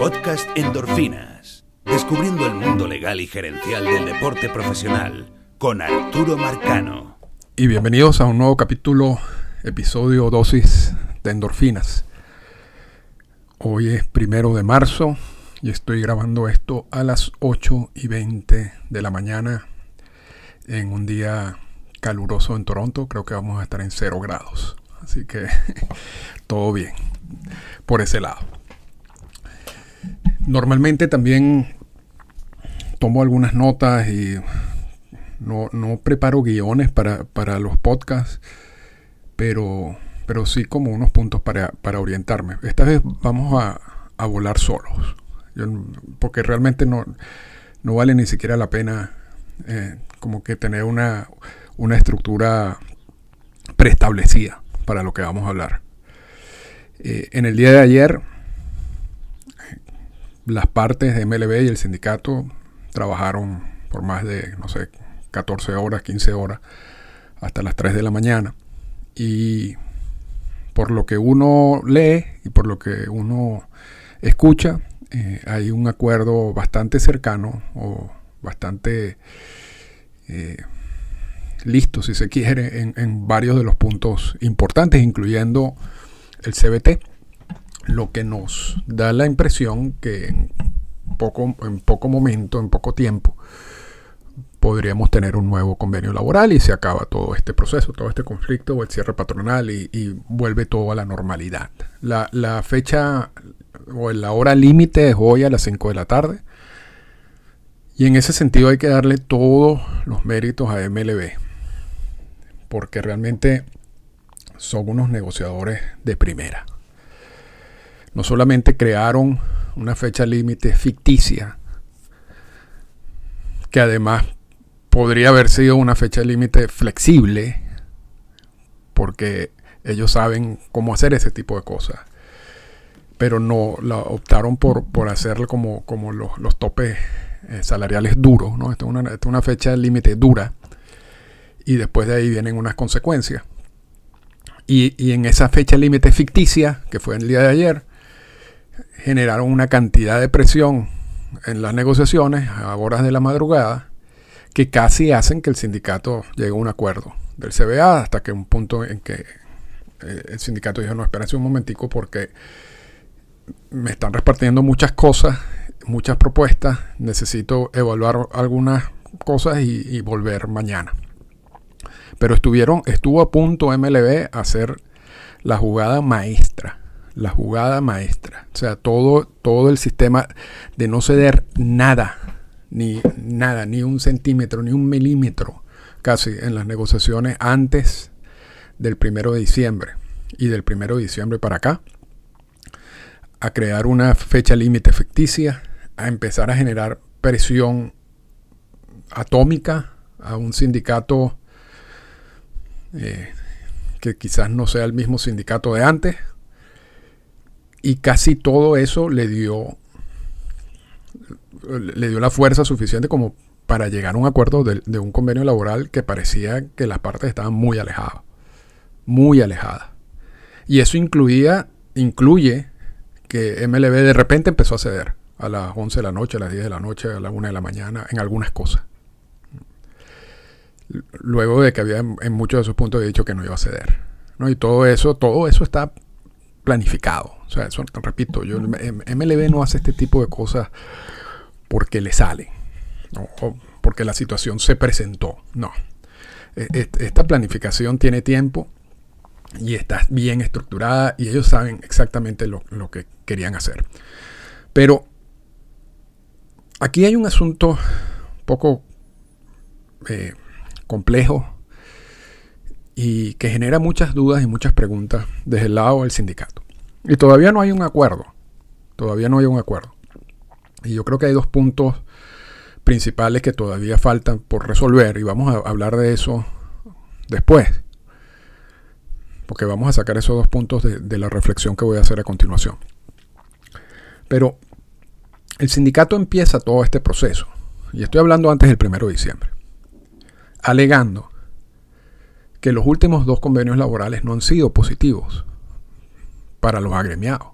Podcast Endorfinas. Descubriendo el mundo legal y gerencial del deporte profesional con Arturo Marcano. Y bienvenidos a un nuevo capítulo, episodio dosis de endorfinas. Hoy es primero de marzo y estoy grabando esto a las 8 y 20 de la mañana en un día caluroso en Toronto. Creo que vamos a estar en 0 grados. Así que todo bien por ese lado. Normalmente también tomo algunas notas y no, preparo guiones para, los podcasts, pero, pero sí como unos puntos para, orientarme. Esta vez vamos a, volar solos, porque realmente no, no vale ni siquiera la pena eh, como que tener una, una estructura preestablecida para lo que vamos a hablar. Eh, en el día de ayer, las partes de MLB y el sindicato trabajaron por más de, no sé, 14 horas, 15 horas, hasta las 3 de la mañana. Y por lo que uno lee y por lo que uno escucha, eh, hay un acuerdo bastante cercano o bastante eh, listo, si se quiere, en, varios de los puntos importantes, incluyendo el CBT, lo que nos da la impresión que en poco, en poco momento, en poco tiempo, podríamos tener un nuevo convenio laboral y se acaba todo este proceso, todo este conflicto o el cierre patronal y, vuelve todo a la normalidad. La, la fecha o la hora límite es hoy a las 5 de la tarde. Y en ese sentido hay que darle todos los méritos a MLB, porque realmente son unos negociadores de primera. No solamente crearon una fecha límite ficticia, que además podría haber sido una fecha límite flexible, porque ellos saben cómo hacer ese tipo de cosas. Pero no la optaron por, por hacerlo como, como los, topes eh, salariales duros. ¿no? Esta es una, una fecha límite dura. Y después de ahí vienen unas consecuencias. Y, y en esa fecha límite ficticia, que fue el día de ayer, generaron una cantidad de presión en las negociaciones a horas de la madrugada que casi hacen que el sindicato llegue a un acuerdo del CBA hasta que un punto en que eh, el sindicato dijo, no, espérense un momentico porque me están repartiendo muchas cosas, muchas propuestas, necesito evaluar algunas cosas y, volver mañana. Pero estuvieron, estuvo a punto MLB a hacer la jugada maestra, la jugada maestra. O sea, todo, todo el sistema de no ceder nada ni nada, ni un centímetro, ni un milímetro casi en las negociaciones antes del primero de diciembre y del primero de diciembre para acá, a crear una fecha límite ficticia, a empezar a generar presión atómica a un sindicato eh, que quizás no sea el mismo sindicato de antes, y casi todo eso le dio le dio la fuerza suficiente como para llegar a un acuerdo de, un convenio laboral que parecía que las partes estaban muy alejadas. Muy alejadas. Y eso incluía, incluye que MLB de repente empezó a ceder a las 11 de la noche, a las 10 de la noche, a la 1 de la mañana, en algunas cosas. Luego de que había en muchos de esos puntos dicho que no iba a ceder. ¿no? Y todo eso, todo eso está planificado. O sea, repito, yo, MLB no hace este tipo de cosas porque le sale, o porque la situación se presentó. No. E, e, esta planificación tiene tiempo y está bien estructurada y ellos saben exactamente lo, que querían hacer. Pero aquí hay un asunto poco eh, complejo y que genera muchas dudas y muchas preguntas desde el lado del sindicato. Y todavía no hay un acuerdo. Todavía no hay un acuerdo. Y yo creo que hay dos puntos principales que todavía faltan por resolver y vamos a hablar de eso después. Porque vamos a sacar esos dos puntos de, la reflexión que voy a hacer a continuación. Pero el sindicato empieza todo este proceso, y estoy hablando antes del 1 de diciembre, alegando que los últimos dos convenios laborales no han sido positivos para los agremiados,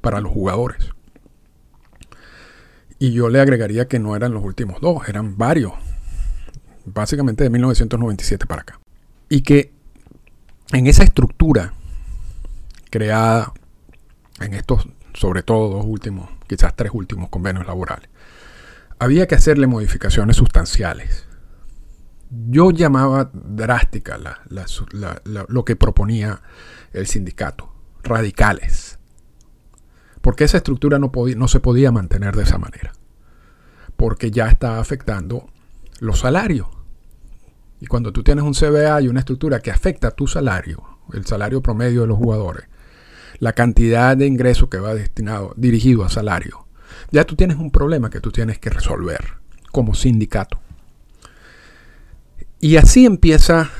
para los jugadores. Y yo le agregaría que no eran los últimos dos, eran varios. Básicamente de 1997 para acá. Y que en esa estructura creada en estos, sobre todo dos últimos, quizás tres últimos convenios laborales, había que hacerle modificaciones sustanciales. Yo llamaba drástica lo que proponía el sindicato, radicales, porque esa estructura no, no se podía mantener de esa manera, porque ya está afectando los salarios. Y cuando tú tienes un CBA y una estructura que afecta tu salario, el salario promedio de los jugadores, la cantidad de ingresos que va destinado, dirigido a salario, ya tú tienes un problema que tú tienes que resolver como sindicato. Y así empieza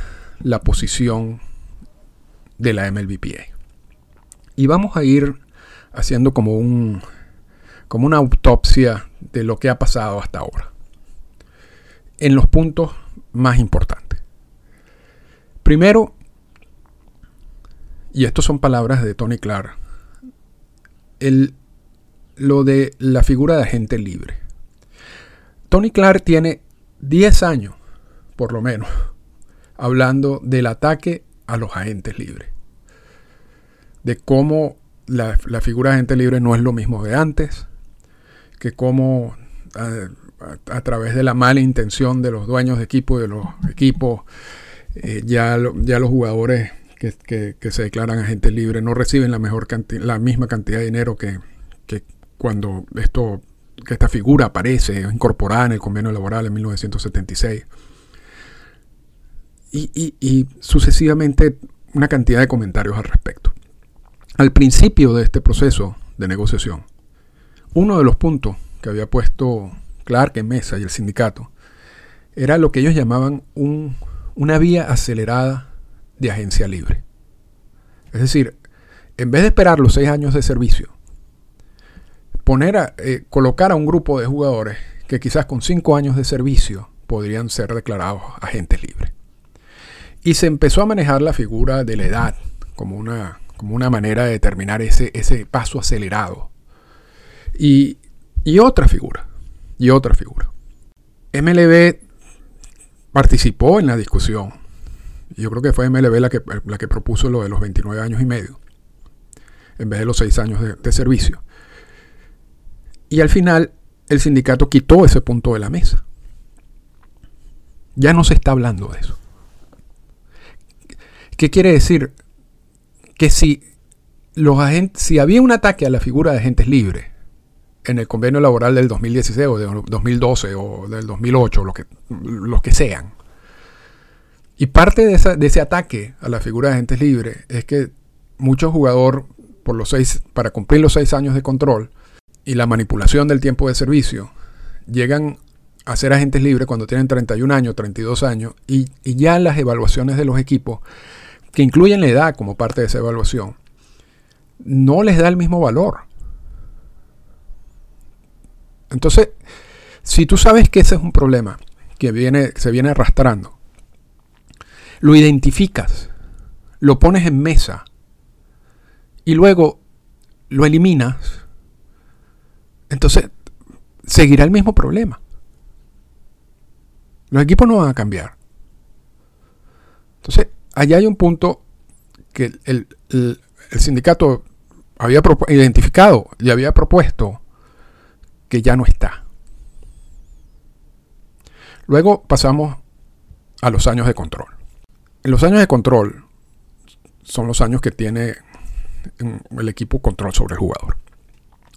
la posición de la MLBPA. Y vamos a ir haciendo como un como una autopsia de lo que ha pasado hasta ahora. En los puntos más importantes. Primero, y estas son palabras de Tony Clark, el lo de la figura de agente libre. Tony Clark tiene 10 años, por lo menos, hablando del ataque a los agentes libres. De cómo la, figura de agente libre no es lo mismo de antes, que cómo a, través de la mala intención de los dueños de equipo y de los equipos, eh, ya, ya los jugadores que, se declaran agentes libres no reciben la, mejor la misma cantidad de dinero que, cuando esto, que esta figura aparece incorporada en el convenio laboral en 1976. Y, y, sucesivamente una cantidad de comentarios al respecto. Al principio de este proceso de negociación, uno de los puntos que había puesto Clark en mesa y el sindicato era lo que ellos llamaban un, una vía acelerada de agencia libre. Es decir, en vez de esperar los seis años de servicio poner a, eh, colocar a un grupo de jugadores que quizás con cinco años de servicio podrían ser declarados agentes libres. Y se empezó a manejar la figura de la edad como una, como una manera de determinar ese, ese paso acelerado. Y, y otra figura, y otra figura. MLB participó en la discusión. Yo creo que fue MLB la que, la que propuso lo de los 29 años y medio, en vez de los 6 años de servicio. Y al final el sindicato quitó ese punto de la mesa. Ya no se está hablando de eso. ¿Qué quiere decir? Que si, los agentes, si había un ataque a la figura de agentes libres en el convenio laboral del 2016 o del 2012 o del 2008, lo que, los que sean, y parte de, de ese ataque a la figura de agentes libres es que muchos jugadores, por los seis, para cumplir los seis años de control, y la manipulación del tiempo de servicio llegan a ser agentes libres cuando tienen 31 años, 32 años, y, ya las evaluaciones de los equipos, que incluyen la edad como parte de esa evaluación, no les da el mismo valor. Entonces, si tú sabes que ese es un problema que viene, se viene arrastrando, lo identificas, lo pones en mesa y luego lo eliminas, entonces seguirá el mismo problema. Los equipos no van a cambiar. Entonces, allá hay un punto que el, sindicato había identificado y había propuesto que ya no está. Luego pasamos a los años de control. Los años de control son los años que tiene el equipo control sobre el jugador.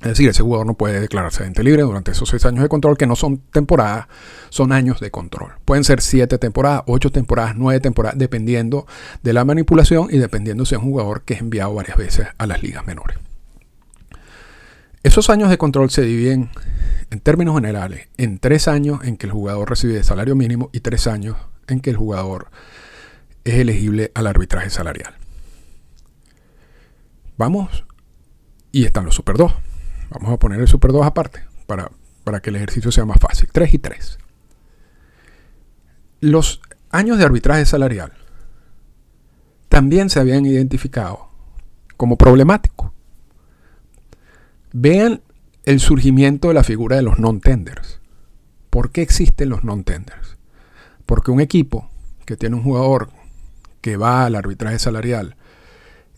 Es decir, ese jugador no puede declararse agente libre durante esos seis años de control, que no son temporadas, son años de control. Pueden ser siete temporadas, ocho temporadas, nueve temporadas, dependiendo de la manipulación y dependiendo si es un jugador que es enviado varias veces a las ligas menores. Esos años de control se dividen, en términos generales, en tres años en que el jugador recibe salario mínimo y tres años en que el jugador es elegible al arbitraje salarial. Vamos, y están los Super 2. Vamos a poner el Super 2 aparte para, para que el ejercicio sea más fácil. 3 y 3. Los años de arbitraje salarial también se habían identificado como problemáticos. Vean el surgimiento de la figura de los non-tenders. ¿Por qué existen los non-tenders? Porque un equipo que tiene un jugador que va al arbitraje salarial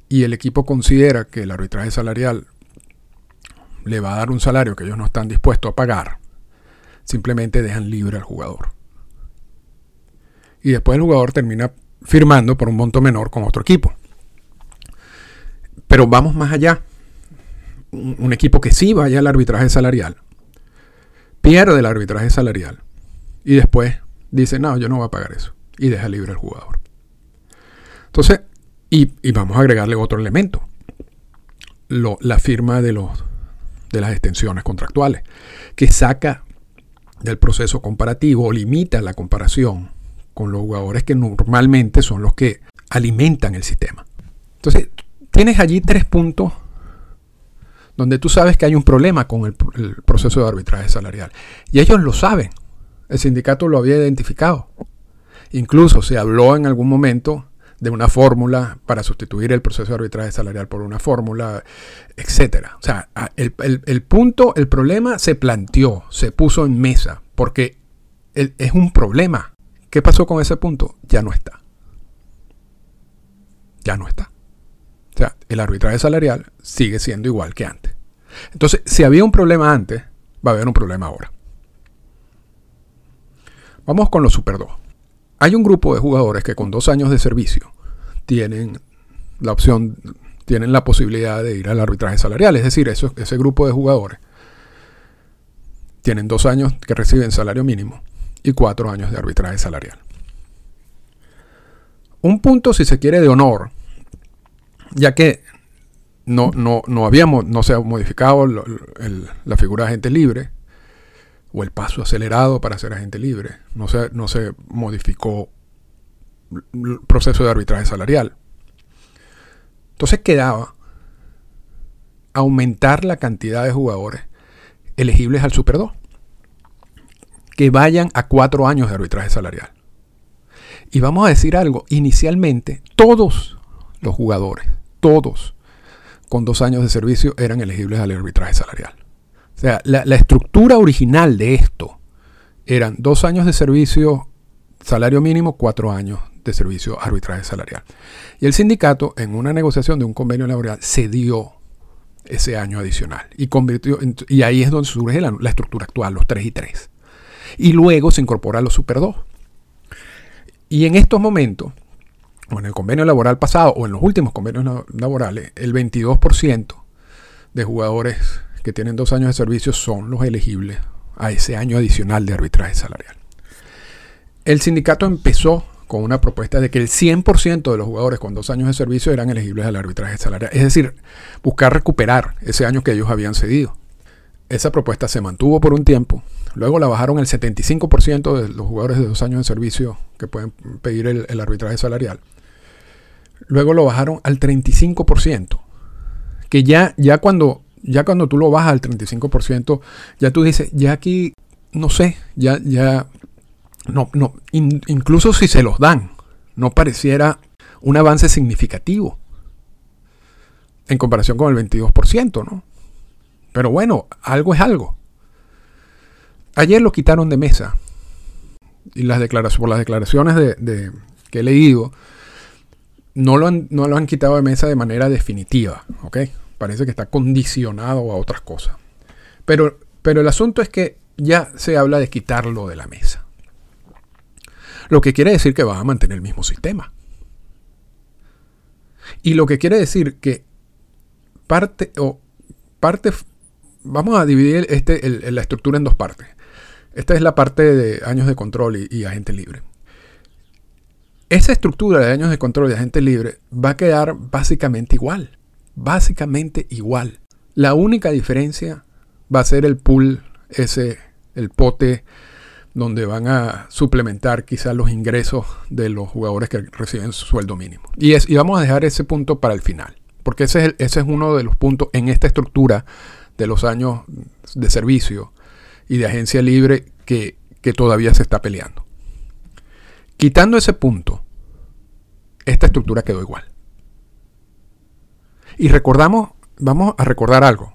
y el equipo considera que el arbitraje salarial le va a dar un salario que ellos no están dispuestos a pagar, simplemente dejan libre al jugador. Y después el jugador termina firmando por un monto menor con otro equipo. Pero vamos más allá. Un, equipo que sí vaya al arbitraje salarial, pierde el arbitraje salarial y después dice, no, yo no voy a pagar eso. Y deja libre al jugador. Entonces, y, vamos a agregarle otro elemento. la firma de, los, de las extensiones contractuales, que saca del proceso comparativo o limita la comparación con los jugadores que normalmente son los que alimentan el sistema. Entonces, tienes allí tres puntos donde tú sabes que hay un problema con el, proceso de arbitraje salarial. Y ellos lo saben. El sindicato lo había identificado. Incluso se habló en algún momento de una fórmula para sustituir el proceso de arbitraje salarial por una fórmula, etcétera. O sea, el, el, punto, el problema se planteó, se puso en mesa, porque es un problema. ¿Qué pasó con ese punto? Ya no está. Ya no está. O sea, el arbitraje salarial sigue siendo igual que antes. Entonces, si había un problema antes, va a haber un problema ahora. Vamos con los Super 2. Hay un grupo de jugadores que con dos años de servicio tienen la opción, tienen la posibilidad de ir al arbitraje salarial. Es decir, ese grupo de jugadores tienen dos años que reciben salario mínimo y cuatro años de arbitraje salarial. Un punto, si se quiere, de honor ya que no, no, no, habíamos, no se ha modificado la figura de agente libre o el paso acelerado para ser agente libre, no se, no se modificó el proceso de arbitraje salarial. Entonces quedaba aumentar la cantidad de jugadores elegibles al Super 2, que vayan a cuatro años de arbitraje salarial. Y vamos a decir algo, inicialmente todos los jugadores todos con dos años de servicio eran elegibles al arbitraje salarial. O sea, la, estructura original de esto eran dos años de servicio, salario mínimo, cuatro años de servicio, arbitraje salarial. Y el sindicato, en una negociación de un convenio laboral, cedió ese año adicional y convirtió, y ahí es donde surge la, estructura actual, los 3 y 3. Y luego se incorpora los Super 2. Y en estos momentos, o en el convenio laboral pasado o en los últimos convenios laborales, el 22% de jugadores que tienen dos años de servicio son los elegibles a ese año adicional de arbitraje salarial. El sindicato empezó con una propuesta de que el 100% de los jugadores con dos años de servicio eran elegibles al arbitraje salarial. Es decir, buscar recuperar ese año que ellos habían cedido. Esa propuesta se mantuvo por un tiempo. Luego la bajaron el 75% de los jugadores de dos años de servicio que pueden pedir el arbitraje salarial. Luego lo bajaron al 35%. Que ya, ya, cuando, ya cuando tú lo bajas al 35%, ya tú dices, ya aquí, no sé, ya, ya, no, no, incluso si se los dan, no pareciera un avance significativo en comparación con el 22%, ¿no? Pero bueno, algo es algo. Ayer lo quitaron de mesa. Y las declaraciones, por las declaraciones de, que he leído, no lo, han, no lo han quitado de mesa de manera definitiva, ¿ok? Parece que está condicionado a otras cosas. Pero, pero el asunto es que ya se habla de quitarlo de la mesa. Lo que quiere decir que va a mantener el mismo sistema. Y lo que quiere decir que parte o parte vamos a dividir este, la estructura en dos partes. Esta es la parte de años de control y agente libre. Esa estructura de años de control de agente libre va a quedar básicamente igual. Básicamente igual. La única diferencia va a ser el pool, ese, el pote donde van a suplementar quizás los ingresos de los jugadores que reciben su sueldo mínimo. Y, es, y vamos a dejar ese punto para el final, porque ese es, ese es uno de los puntos en esta estructura de los años de servicio y de agencia libre que, que todavía se está peleando. Quitando ese punto, esta estructura quedó igual. Y recordamos, vamos a recordar algo.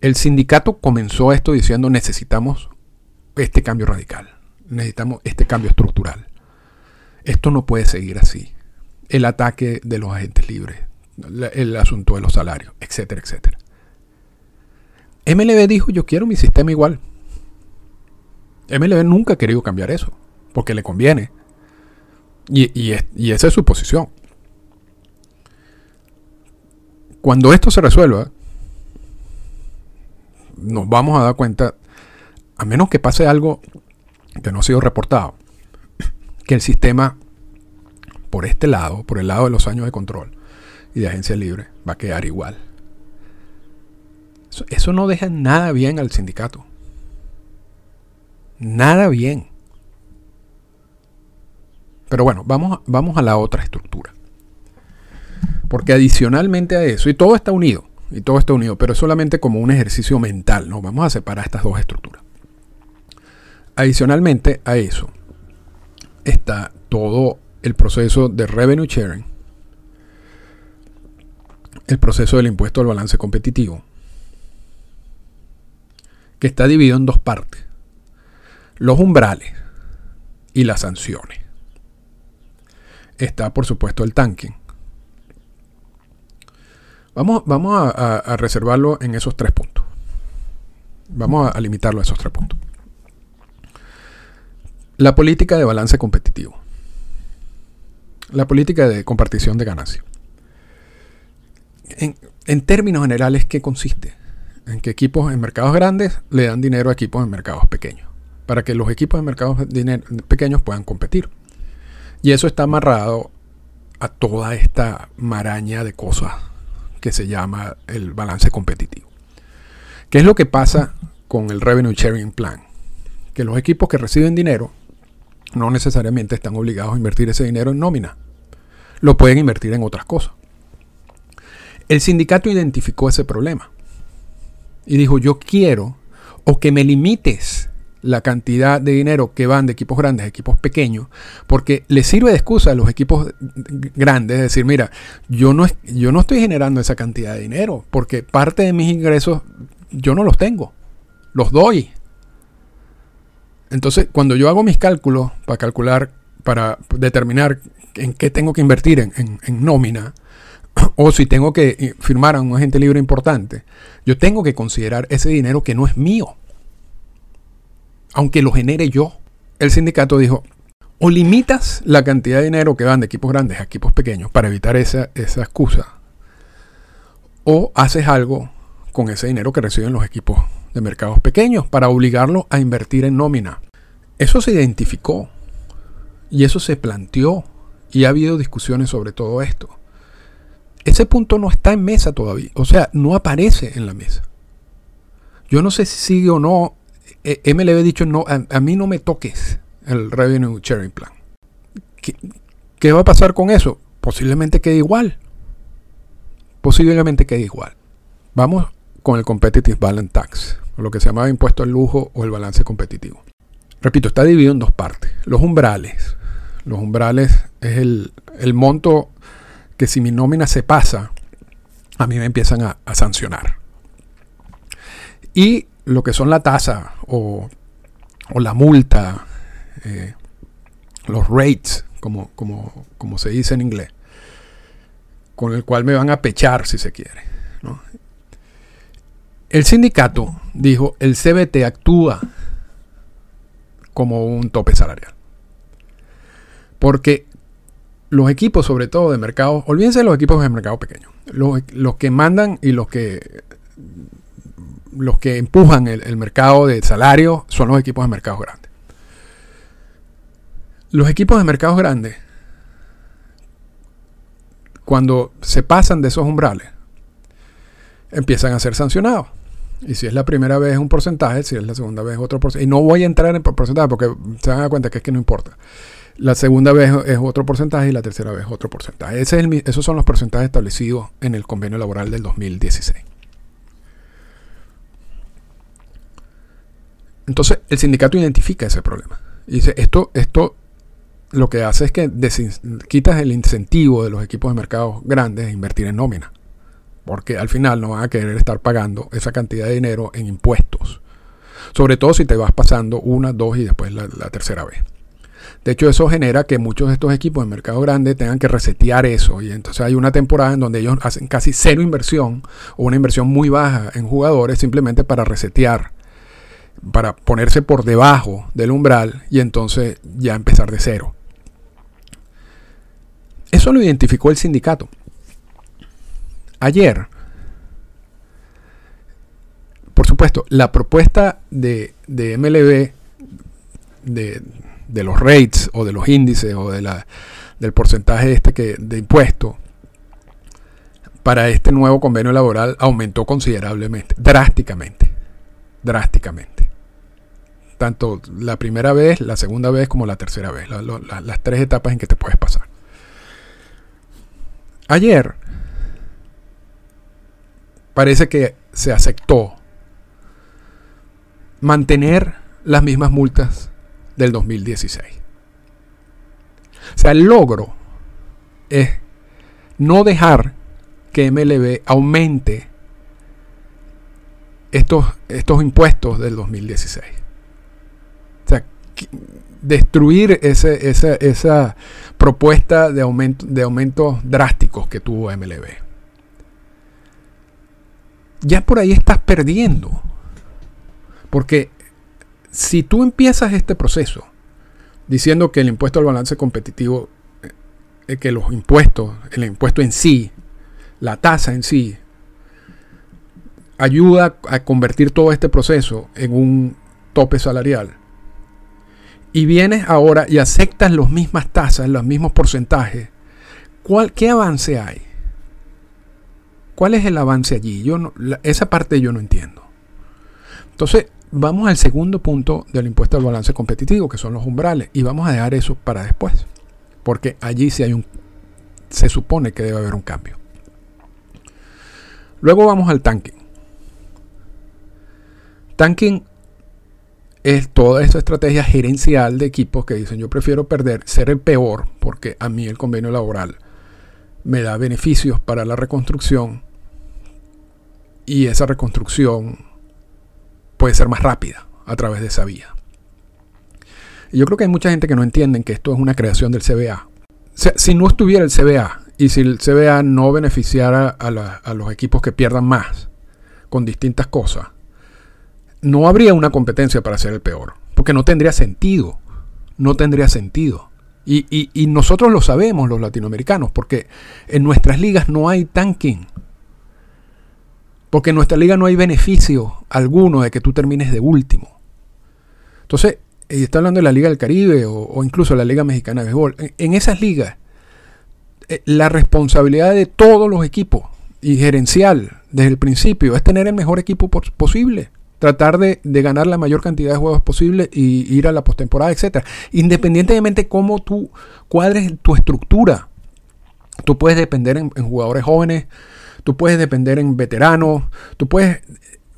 el sindicato comenzó esto diciendo necesitamos este cambio radical, necesitamos este cambio estructural. Esto no puede seguir así. El ataque de los agentes libres, el asunto de los salarios, etcétera, etcétera. MLB dijo, yo quiero mi sistema igual. MLB nunca ha querido cambiar eso, porque le conviene. Y, y esa es su posición. Cuando esto se resuelva, nos vamos a dar cuenta, a menos que pase algo que no ha sido reportado, que el sistema, por este lado, por el lado de los años de control y de agencia libre, va a quedar igual. Eso, no deja nada bien al sindicato. Nada bien. Pero bueno, vamos, vamos a la otra estructura. Porque adicionalmente a eso, y todo está unido, y todo está unido, pero es solamente como un ejercicio mental, ¿no? Vamos a separar estas dos estructuras. Adicionalmente a eso, está todo el proceso de revenue sharing, el proceso del impuesto al balance competitivo, que está dividido en dos partes, los umbrales y las sanciones. Está, por supuesto, el tanking Vamos, vamos a, reservarlo en esos tres puntos. Vamos a, limitarlo a esos tres puntos. La política de balance competitivo. La política de compartición de ganancias. En, en, términos generales, ¿qué consiste? En que equipos en mercados grandes le dan dinero a equipos en mercados pequeños, para que los equipos en mercados pequeños puedan competir. Y eso está amarrado a toda esta maraña de cosas que se llama el balance competitivo. ¿Qué es lo que pasa con el Revenue Sharing Plan? Que los equipos que reciben dinero no necesariamente están obligados a invertir ese dinero en nómina. Lo pueden invertir en otras cosas. El sindicato identificó ese problema y dijo, yo quiero o que me limites la cantidad de dinero que van de equipos grandes a equipos pequeños, porque les sirve de excusa a los equipos grandes decir, mira, yo no, yo no estoy generando esa cantidad de dinero, porque parte de mis ingresos yo no los tengo, los doy. Entonces, cuando yo hago mis cálculos para calcular, para determinar en qué tengo que invertir en, en nómina, o si tengo que firmar a un agente libre importante, yo tengo que considerar ese dinero que no es mío aunque lo genere yo. El sindicato dijo, o limitas la cantidad de dinero que van de equipos grandes a equipos pequeños para evitar esa, esa excusa, o haces algo con ese dinero que reciben los equipos de mercados pequeños para obligarlos a invertir en nómina. Eso se identificó y eso se planteó y ha habido discusiones sobre todo esto. Ese punto no está en mesa todavía, o sea, no aparece en la mesa. Yo no sé si sigue o no eh, MLB ha dicho, no, a, mí no me toques el Revenue Sharing Plan. ¿Qué, va a pasar con eso? Posiblemente quede igual. Posiblemente quede igual. Vamos con el Competitive Balance Tax, o lo que se llama impuesto al lujo o el balance competitivo. Repito, está dividido en dos partes. Los umbrales. Los umbrales es el, monto que si mi nómina se pasa, a mí me empiezan a, a sancionar. Y lo que son la tasa o, la multa, eh, los rates, como, como, como, se dice en inglés, con el cual me van a pechar si se quiere. El sindicato dijo, el CBT actúa como un tope salarial. Porque los equipos, sobre todo de mercado, olvídense de los equipos de mercado pequeño, los, los que mandan y los que los que empujan el, mercado de salario son los equipos de mercados grandes. Los equipos de mercados grandes, cuando se pasan de esos umbrales, empiezan a ser sancionados. Y si es la primera vez un porcentaje, si es la segunda vez otro porcentaje. Y no voy a entrar en porcentaje porque se van a dar cuenta que es que no importa. La segunda vez es otro porcentaje y la tercera vez otro porcentaje. esos son los porcentajes establecidos en el convenio laboral del 2016. Entonces el sindicato identifica ese problema. Y dice, esto, esto lo que hace es que quitas el incentivo de los equipos de mercados grandes a invertir en nómina. porque al final no van a querer estar pagando esa cantidad de dinero en impuestos. Sobre todo si te vas pasando una, dos y después la, tercera vez. De hecho, eso genera que muchos de estos equipos de mercado grande tengan que resetear eso. Y entonces hay una temporada en donde ellos hacen casi cero inversión o una inversión muy baja en jugadores simplemente para resetear, para ponerse por debajo del umbral y entonces ya empezar de cero. Eso lo identificó el sindicato. Ayer, por supuesto, la propuesta de, MLB de, los rates o de los índices o de la, del porcentaje este que, de impuesto para este nuevo convenio laboral aumentó considerablemente, drásticamente, drásticamente. Tanto la primera vez, la segunda vez como la tercera vez, las tres etapas en que te puedes pasar. Ayer parece que se aceptó mantener las mismas multas del 2016. O sea, el logro es no dejar que MLB aumente estos, estos impuestos del 2016. Destruir ese, esa, esa propuesta de, aumento, de aumentos drásticos que tuvo MLB. Ya por ahí estás perdiendo. Porque si tú empiezas este proceso diciendo que el impuesto al balance competitivo, eh, que los impuestos, el impuesto en sí, la tasa en sí, ayuda a convertir todo este proceso en un tope salarial, y vienes ahora y aceptas las mismas tasas, los mismos porcentajes, ¿cuál, ¿qué avance hay? ¿Cuál es el avance allí? Yo esa parte yo no entiendo. Entonces, vamos al segundo punto del impuesto al balance competitivo, que son los umbrales, y vamos a dejar eso para después, porque allí sí hay un, se supone que debe haber un cambio. Luego vamos al tanking. Tanking es toda esa estrategia gerencial de equipos que dicen yo prefiero perder, ser el peor, porque a mí el convenio laboral me da beneficios para la reconstrucción y esa reconstrucción puede ser más rápida a través de esa vía. Yo creo que hay mucha gente que no entiende que esto es una creación del CBA. si no estuviera el CBA y si el CBA no beneficiara a los equipos que pierdan más con distintas cosas, no habría una competencia para ser el peor, porque no tendría sentido, no tendría sentido. Y, nosotros lo sabemos los latinoamericanos, porque en nuestras ligas no hay tanking. Porque en nuestra liga no hay beneficio alguno de que tú termines de último. Entonces, y está hablando de la Liga del Caribe o, incluso la Liga Mexicana de Béisbol. En, esas ligas, eh, la responsabilidad de todos los equipos y gerencial desde el principio es tener el mejor equipo posible tratar de, ganar la mayor cantidad de juegos posible y ir a la postemporada, etcétera. Independientemente de cómo tú cuadres tu estructura, tú puedes depender en, jugadores jóvenes, tú puedes depender en veteranos, tú puedes,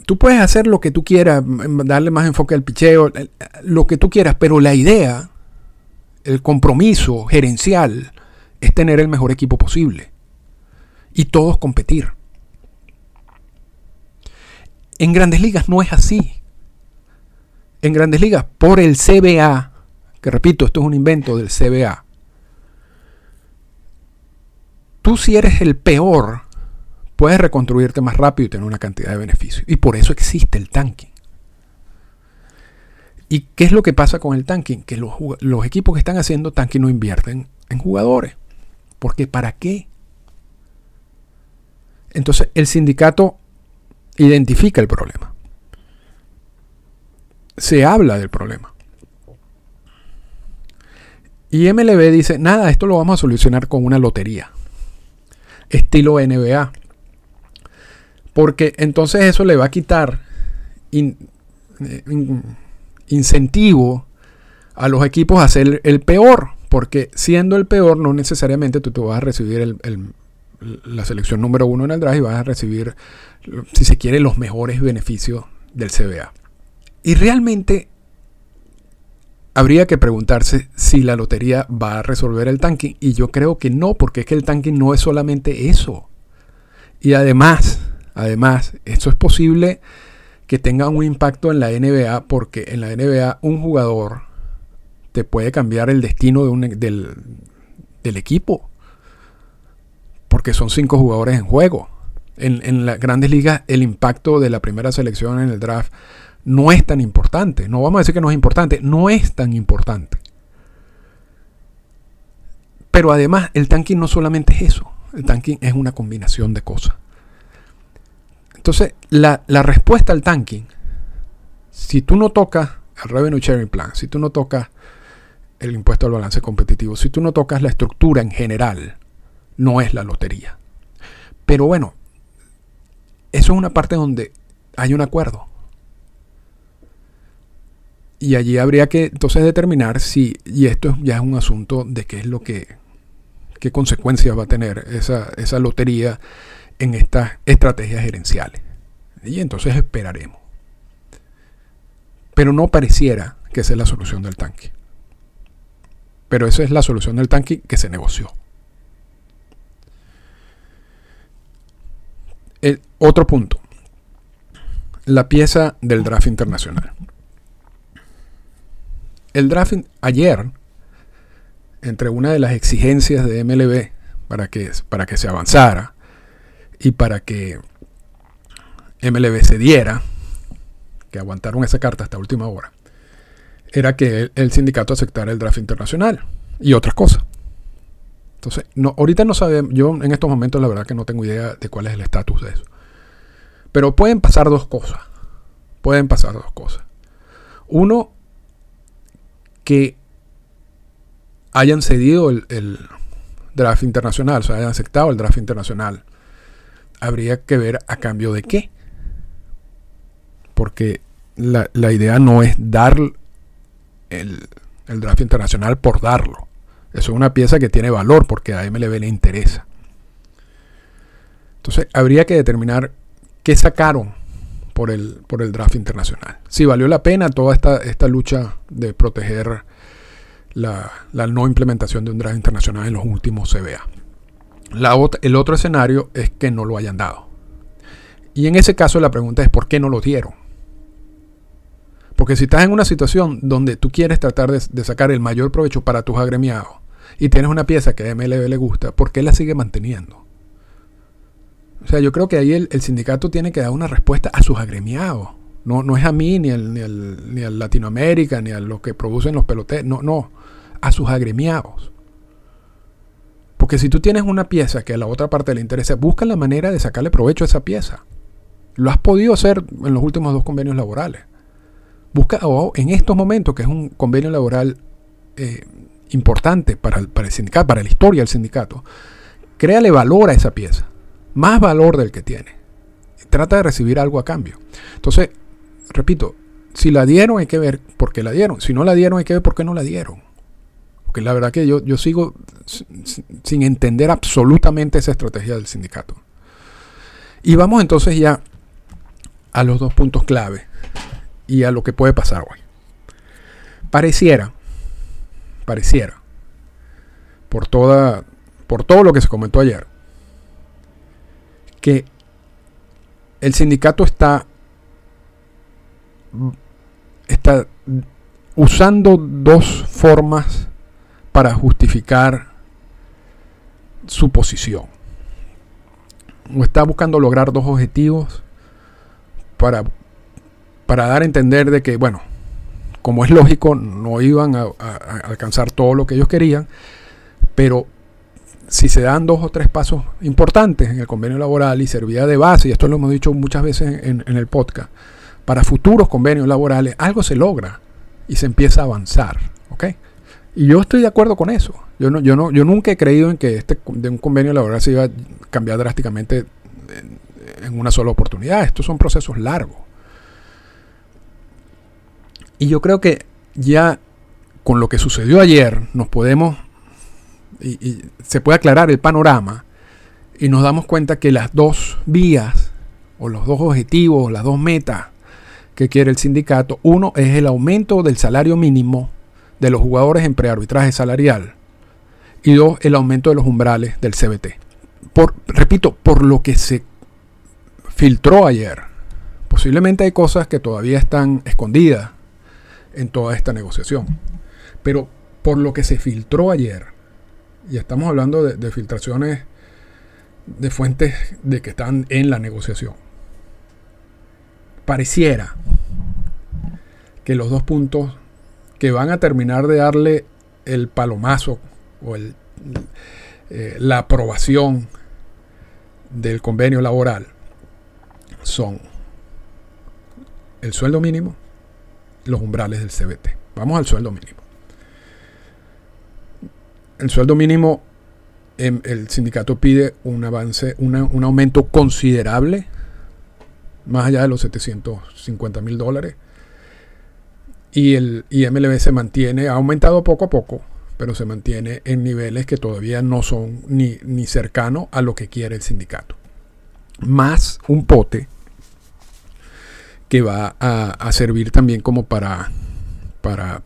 tú puedes hacer lo que tú quieras, darle más enfoque al picheo, lo que tú quieras, pero la idea, el compromiso gerencial es tener el mejor equipo posible y todos competir. En grandes ligas no es así. En grandes ligas, por el CBA, que repito, esto es un invento del CBA, tú si eres el peor, puedes reconstruirte más rápido y tener una cantidad de beneficios. Y por eso existe el tanking. ¿Y qué es lo que pasa con el tanking? Que los, equipos que están haciendo tanking no invierten en jugadores. Porque ¿para qué? Entonces el sindicato identifica el problema. Se habla del problema. Y MLB dice, nada, esto lo vamos a solucionar con una lotería. Estilo NBA. Porque entonces eso le va a quitar eh, incentivo a los equipos a ser el peor. Porque siendo el peor, no necesariamente tú te vas a recibir el, la selección número uno en el draft y vas a recibir, si se quiere, los mejores beneficios del CBA. Y realmente habría que preguntarse si la lotería va a resolver el tanking. Y yo creo que no, porque es que el tanking no es solamente eso. Y además, además, esto es posible que tenga un impacto en la NBA porque en la NBA un jugador te puede cambiar el destino de un, del, del equipo. Porque son cinco jugadores en juego. En, las grandes ligas el impacto de la primera selección en el draft no es tan importante. No vamos a decir que no es importante, no es tan importante. Pero además el tanking no solamente es eso, el tanking es una combinación de cosas. Entonces, la respuesta al tanking, si tú no tocas el revenue sharing plan, si tú no tocas el impuesto al balance competitivo, si tú no tocas la estructura en general, no es la lotería. Pero bueno, eso es una parte donde hay un acuerdo. Y allí habría que entonces determinar si, y esto ya es un asunto de qué es lo que, qué consecuencias va a tener esa, esa lotería en estas estrategias gerenciales. Y entonces esperaremos. Pero no pareciera que esa es la solución del tanque. Pero esa es la solución del tanque que se negoció. El otro punto. La pieza del draft internacional. El draft ayer, entre una de las exigencias de MLB para que, para que se avanzara y para que MLB se diera, que aguantaron esa carta hasta última hora, era que el, el sindicato aceptara el draft internacional y otras cosas. Entonces, no, ahorita no sabemos, yo en estos momentos la verdad que no tengo idea de cuál es el estatus de eso. Pero pueden pasar dos cosas. Pueden pasar dos cosas. Uno, que hayan cedido el, el, draft internacional, o sea, hayan aceptado el draft internacional. Habría que ver a cambio de qué. Porque la, la idea no es dar el, el draft internacional por darlo. Eso es una pieza que tiene valor porque a MLB le interesa. Entonces, habría que determinar qué sacaron por el, por el draft internacional. Si valió la pena toda esta, esta lucha de proteger la, la, no implementación de un draft internacional en los últimos CBA. La, el otro escenario es que no lo hayan dado. Y en ese caso la pregunta es ¿por qué no lo dieron? Porque si estás en una situación donde tú quieres tratar de, sacar el mayor provecho para tus agremiados y tienes una pieza que a MLB le gusta, ¿por qué la sigue manteniendo? O sea, yo creo que ahí el, sindicato tiene que dar una respuesta a sus agremiados. No, no es a mí, ni al, ni, al, ni al Latinoamérica, ni a los que producen los peloteros. No, no. A sus agremiados. Porque si tú tienes una pieza que a la otra parte le interesa, busca la manera de sacarle provecho a esa pieza. Lo has podido hacer en los últimos dos convenios laborales. Busca oh, en estos momentos, que es un convenio laboral eh, importante para el, sindicato, para la historia del sindicato, créale valor a esa pieza. Más valor del que tiene. Trata de recibir algo a cambio. Entonces, repito, si la dieron hay que ver por qué la dieron. Si no la dieron hay que ver por qué no la dieron. Porque la verdad que yo, yo sigo sin entender absolutamente esa estrategia del sindicato. Y vamos entonces ya a los dos puntos clave y a lo que puede pasar hoy. Pareciera, pareciera, por, toda, por todo lo que se comentó ayer, que el sindicato está, está usando dos formas para justificar su posición. O está buscando lograr dos objetivos para para dar a entender de que, bueno, como es lógico, no iban a, alcanzar todo lo que ellos querían, pero si se dan dos o tres pasos importantes en el convenio laboral y servía de base, y esto lo hemos dicho muchas veces en, en el podcast, para futuros convenios laborales, algo se logra y se empieza a avanzar. ¿ok? Y yo estoy de acuerdo con eso. Yo, no, yo, no, yo nunca he creído en que este, de un convenio laboral se iba a cambiar drásticamente en, en una sola oportunidad. Estos son procesos largos. Y yo creo que ya con lo que sucedió ayer nos podemos y, se puede aclarar el panorama y nos damos cuenta que las dos vías o los dos objetivos, las dos metas que quiere el sindicato, uno es el aumento del salario mínimo de los jugadores en prearbitraje salarial y dos, el aumento de los umbrales del CBT. por, repito, por lo que se filtró ayer, posiblemente hay cosas que todavía están escondidas en toda esta negociación. Pero por lo que se filtró ayer, y estamos hablando de, filtraciones de fuentes de que están en la negociación, pareciera que los dos puntos que van a terminar de darle el palomazo o eh, la aprobación del convenio laboral son el sueldo mínimo, los umbrales del CBT. Vamos al sueldo mínimo. El sueldo mínimo, em, el sindicato pide un avance, un aumento considerable, más allá de los 750 mil dólares. Y el IMLB se mantiene, ha aumentado poco a poco, pero se mantiene en niveles que todavía no son ni, ni cercanos a lo que quiere el sindicato. Más un pote que va a, servir también como para, para,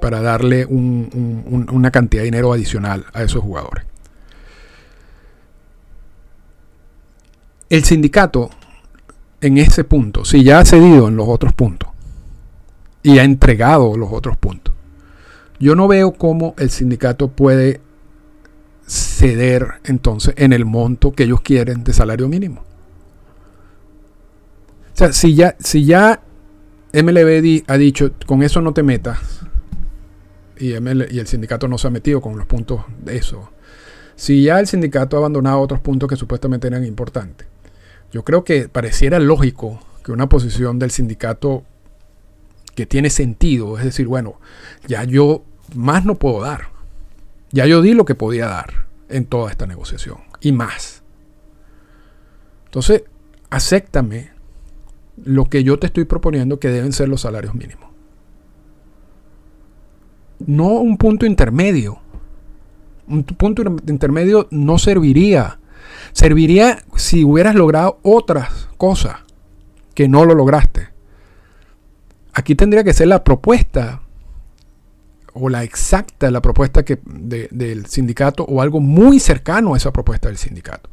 para darle una cantidad de dinero adicional a esos jugadores. El sindicato, en ese punto, si ya ha cedido en los otros puntos y ha entregado los otros puntos, yo no veo cómo el sindicato puede ceder entonces en el monto que ellos quieren de salario mínimo. Sea, si ya, si ya MLB ha dicho, con eso no te metas, y, y el sindicato no se ha metido con los puntos de eso, si ya el sindicato ha abandonado otros puntos que supuestamente eran importantes, yo creo que pareciera lógico que una posición del sindicato que tiene sentido, es decir, bueno, ya yo más no puedo dar. Ya yo di lo que podía dar en toda esta negociación y más. Entonces, acéptame lo que yo te estoy proponiendo que deben ser los salarios mínimos. No un punto intermedio. Un punto intermedio no serviría. Serviría si hubieras logrado otras cosas que no lo lograste. Aquí tendría que ser la propuesta o la exacta la propuesta que, del sindicato o algo muy cercano a esa propuesta del sindicato.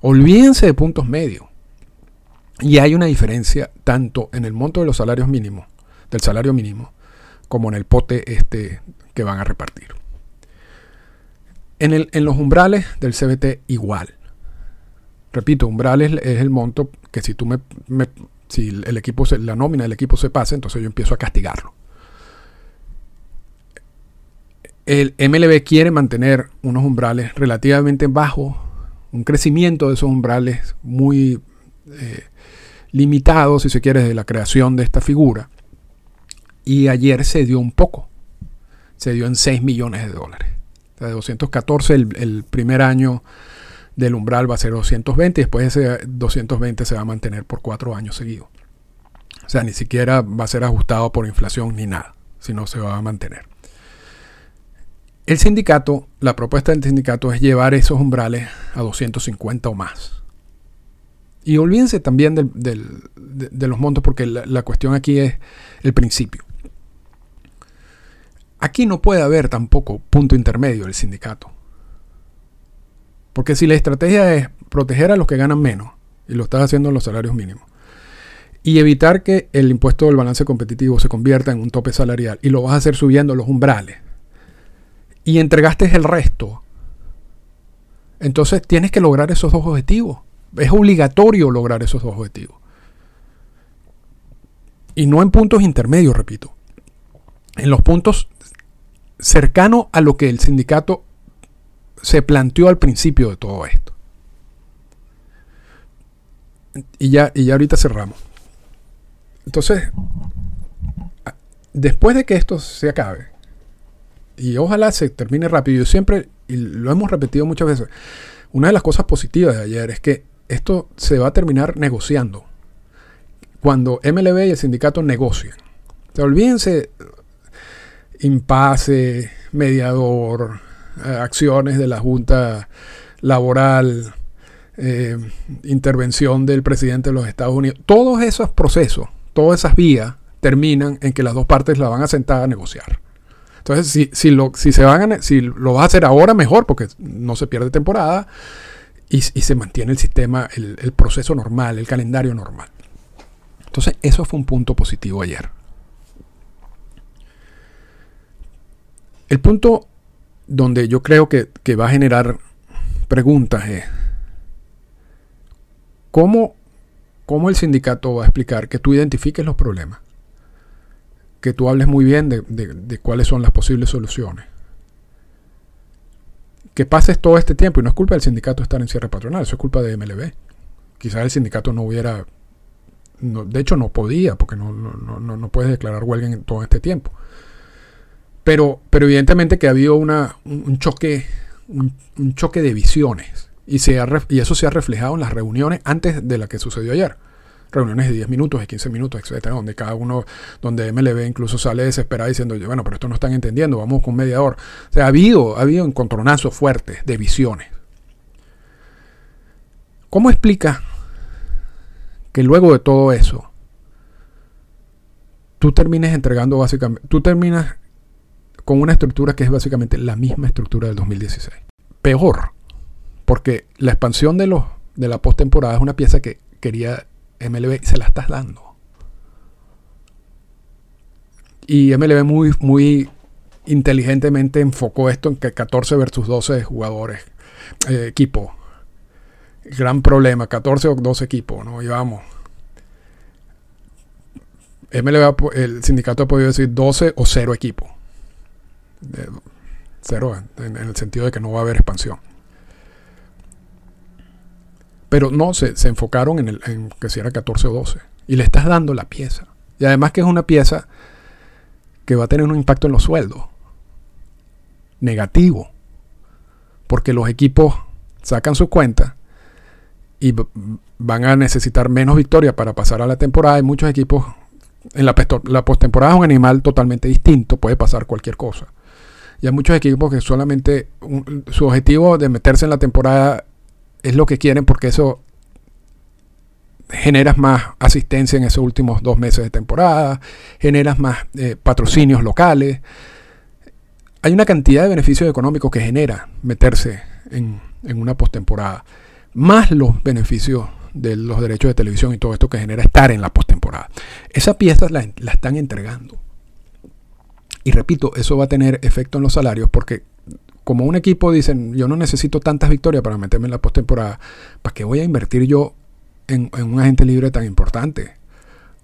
Olvídense de puntos medios. Y hay una diferencia tanto en el monto de los salarios mínimos, del salario mínimo, como en el pote este que van a repartir. En, el, en los umbrales del CBT igual. Repito, umbrales es el monto que si tú me, si el equipo se, la nómina del equipo se pasa, entonces yo empiezo a castigarlo. El MLB quiere mantener unos umbrales relativamente bajos, un crecimiento de esos umbrales muy eh, limitado, si se quiere, de la creación de esta figura. Y ayer se dio un poco. Se dio en 6 millones de dólares. de 214 el, primer año del umbral va a ser 220 y después ese 220 se va a mantener por cuatro años seguidos. O sea, ni siquiera va a ser ajustado por inflación ni nada, sino se va a mantener. El sindicato, la propuesta del sindicato es llevar esos umbrales a 250 o más. Y olvídense también de, los montos porque la, cuestión aquí es el principio. Aquí no puede haber tampoco punto intermedio del sindicato. Porque si la estrategia es proteger a los que ganan menos, y lo estás haciendo en los salarios mínimos, y evitar que el impuesto del balance competitivo se convierta en un tope salarial, y lo vas a hacer subiendo los umbrales, y entregaste el resto, entonces tienes que lograr esos dos objetivos. Es obligatorio lograr esos dos objetivos. Y no en puntos intermedios, repito. En los puntos cercanos a lo que el sindicato se planteó al principio de todo esto. Y ya, y ya ahorita cerramos. Entonces, después de que esto se acabe, y ojalá se termine rápido, yo siempre, y lo hemos repetido muchas veces, una de las cosas positivas de ayer es que esto se va a terminar negociando. Cuando MLB y el sindicato negocian. O olvídense impasse, mediador, eh, acciones de la Junta Laboral, eh, intervención del presidente de los Estados Unidos. Todos esos procesos, todas esas vías terminan en que las dos partes la van a sentar a negociar. Entonces, si, si, lo, si, se van a, si lo a hacer ahora, mejor, porque no se pierde temporada y, se mantiene el sistema, el, proceso normal, el calendario normal. Entonces, eso fue un punto positivo ayer. El punto donde yo creo que, va a generar preguntas es, ¿cómo, ¿cómo, el sindicato va a explicar que tú identifiques los problemas? Que tú hables muy bien de cuáles son las posibles soluciones. Que pases todo este tiempo, y no es culpa del sindicato estar en cierre patronal, eso es culpa de MLB. Quizás el sindicato no hubiera, de hecho no podía, porque no, no, no, puedes declarar huelga en todo este tiempo. Pero, pero evidentemente que ha habido una, un, un choque, un, un, choque de visiones. Y, se ha, y eso se ha reflejado en las reuniones antes de la que sucedió ayer. Reuniones de 10 minutos, de 15 minutos, etcétera, donde cada uno, donde MLB incluso sale desesperado diciendo, bueno, pero esto no están entendiendo, vamos con media hora. O sea, ha habido, ha habido encontronazos fuertes de visiones. ¿Cómo explica que luego de todo eso, tú termines entregando básicamente, tú terminas con una estructura que es básicamente la misma estructura del 2016. Peor, porque la expansión de, los, de la postemporada es una pieza que quería MLB se la estás dando. Y MLB muy, muy inteligentemente enfocó esto en que 14 versus 12 jugadores, eh, equipo. Gran problema, 14 o 12 equipos, ¿no? Llevamos. MLB, el sindicato ha podido decir 12 o 0 equipos de cero en, en, el sentido de que no va a haber expansión. Pero no, se, se enfocaron en, el, que si era 14 o 12. Y le estás dando la pieza. Y además que es una pieza que va a tener un impacto en los sueldos. Negativo. Porque los equipos sacan sus cuentas y van a necesitar menos victorias para pasar a la temporada. Hay muchos equipos en la, la postemporada es un animal totalmente distinto, puede pasar cualquier cosa. Y hay muchos equipos que solamente su objetivo de meterse en la temporada es lo que quieren porque eso generas más asistencia en esos últimos dos meses de temporada, generas más eh, patrocinios locales. Hay una cantidad de beneficios económicos que genera meterse en, en una postemporada, más los beneficios de los derechos de televisión y todo esto que genera estar en la postemporada. Esa pieza la, la están entregando. Y repito, eso va a tener efecto en los salarios porque como un equipo dicen, yo no necesito tantas victorias para meterme en la postemporada, ¿para qué voy a invertir yo en, un agente libre tan importante?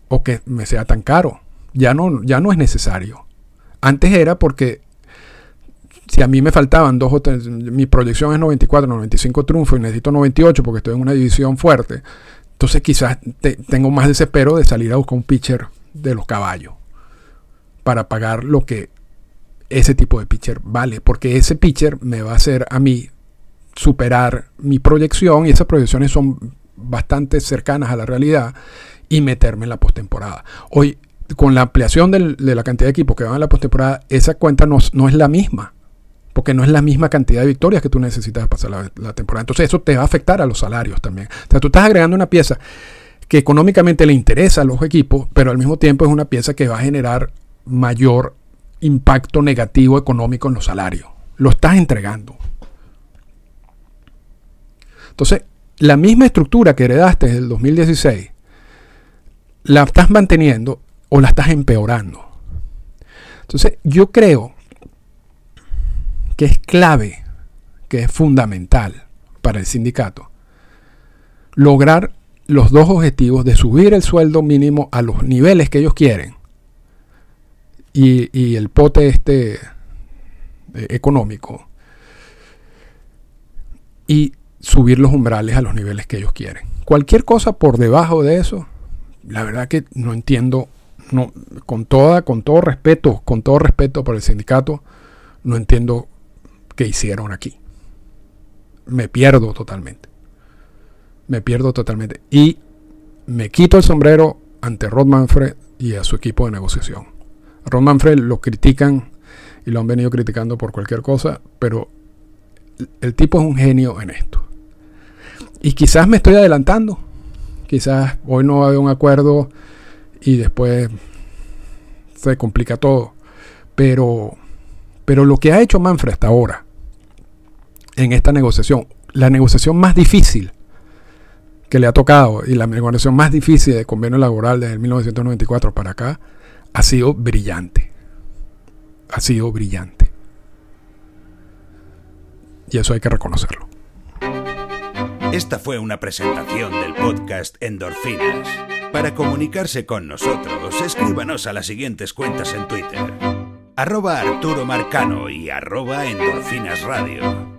O que me sea tan caro. Ya no, ya no es necesario. Antes era porque si a mí me faltaban dos o tres, mi proyección es 94, 95 triunfos y necesito 98 porque estoy en una división fuerte, entonces quizás te, tengo más desespero de salir a buscar un pitcher de los caballos para pagar lo que ese tipo de pitcher vale, porque ese pitcher me va a hacer a mí superar mi proyección y esas proyecciones son bastante cercanas a la realidad y meterme en la postemporada. Hoy, con la ampliación de la cantidad de equipos que van a la postemporada, esa cuenta no, no, es la misma, porque no es la misma cantidad de victorias que tú necesitas pasar la temporada. Entonces eso te va a afectar a los salarios también. O sea, tú estás agregando una pieza que económicamente le interesa a los equipos, pero al mismo tiempo es una pieza que va a generar mayor impacto negativo económico en los salarios. Lo estás entregando. Entonces, la misma estructura que heredaste desde el 2016, la estás manteniendo o la estás empeorando. Entonces, yo creo que es clave, que es fundamental para el sindicato, lograr los dos objetivos de subir el sueldo mínimo a los niveles que ellos quieren y, el pote este eh, económico y subir los umbrales a los niveles que ellos quieren. Cualquier cosa por debajo de eso, la verdad que no entiendo, no, con toda, con todo respeto, con todo respeto por el sindicato, no entiendo qué hicieron aquí. Me pierdo totalmente. Me pierdo totalmente. Y me quito el sombrero ante Rod Manfred y a su equipo de negociación. Ron Manfred lo critican y lo han venido criticando por cualquier cosa, pero el tipo es un genio en esto. Y quizás me estoy adelantando. Quizás hoy no hay un acuerdo y después se complica todo. Pero Pero lo que ha hecho Manfred hasta ahora, en esta negociación, la negociación más difícil que le ha tocado y la negociación más difícil de convenio laboral desde 1994 para acá, ha sido brillante. Ha sido brillante. Y eso hay que reconocerlo. Esta fue una presentación del podcast Endorfinas. Para comunicarse con nosotros, escríbanos a las siguientes cuentas en Twitter. Arroba Arturo Marcano y arroba Endorfinas Radio.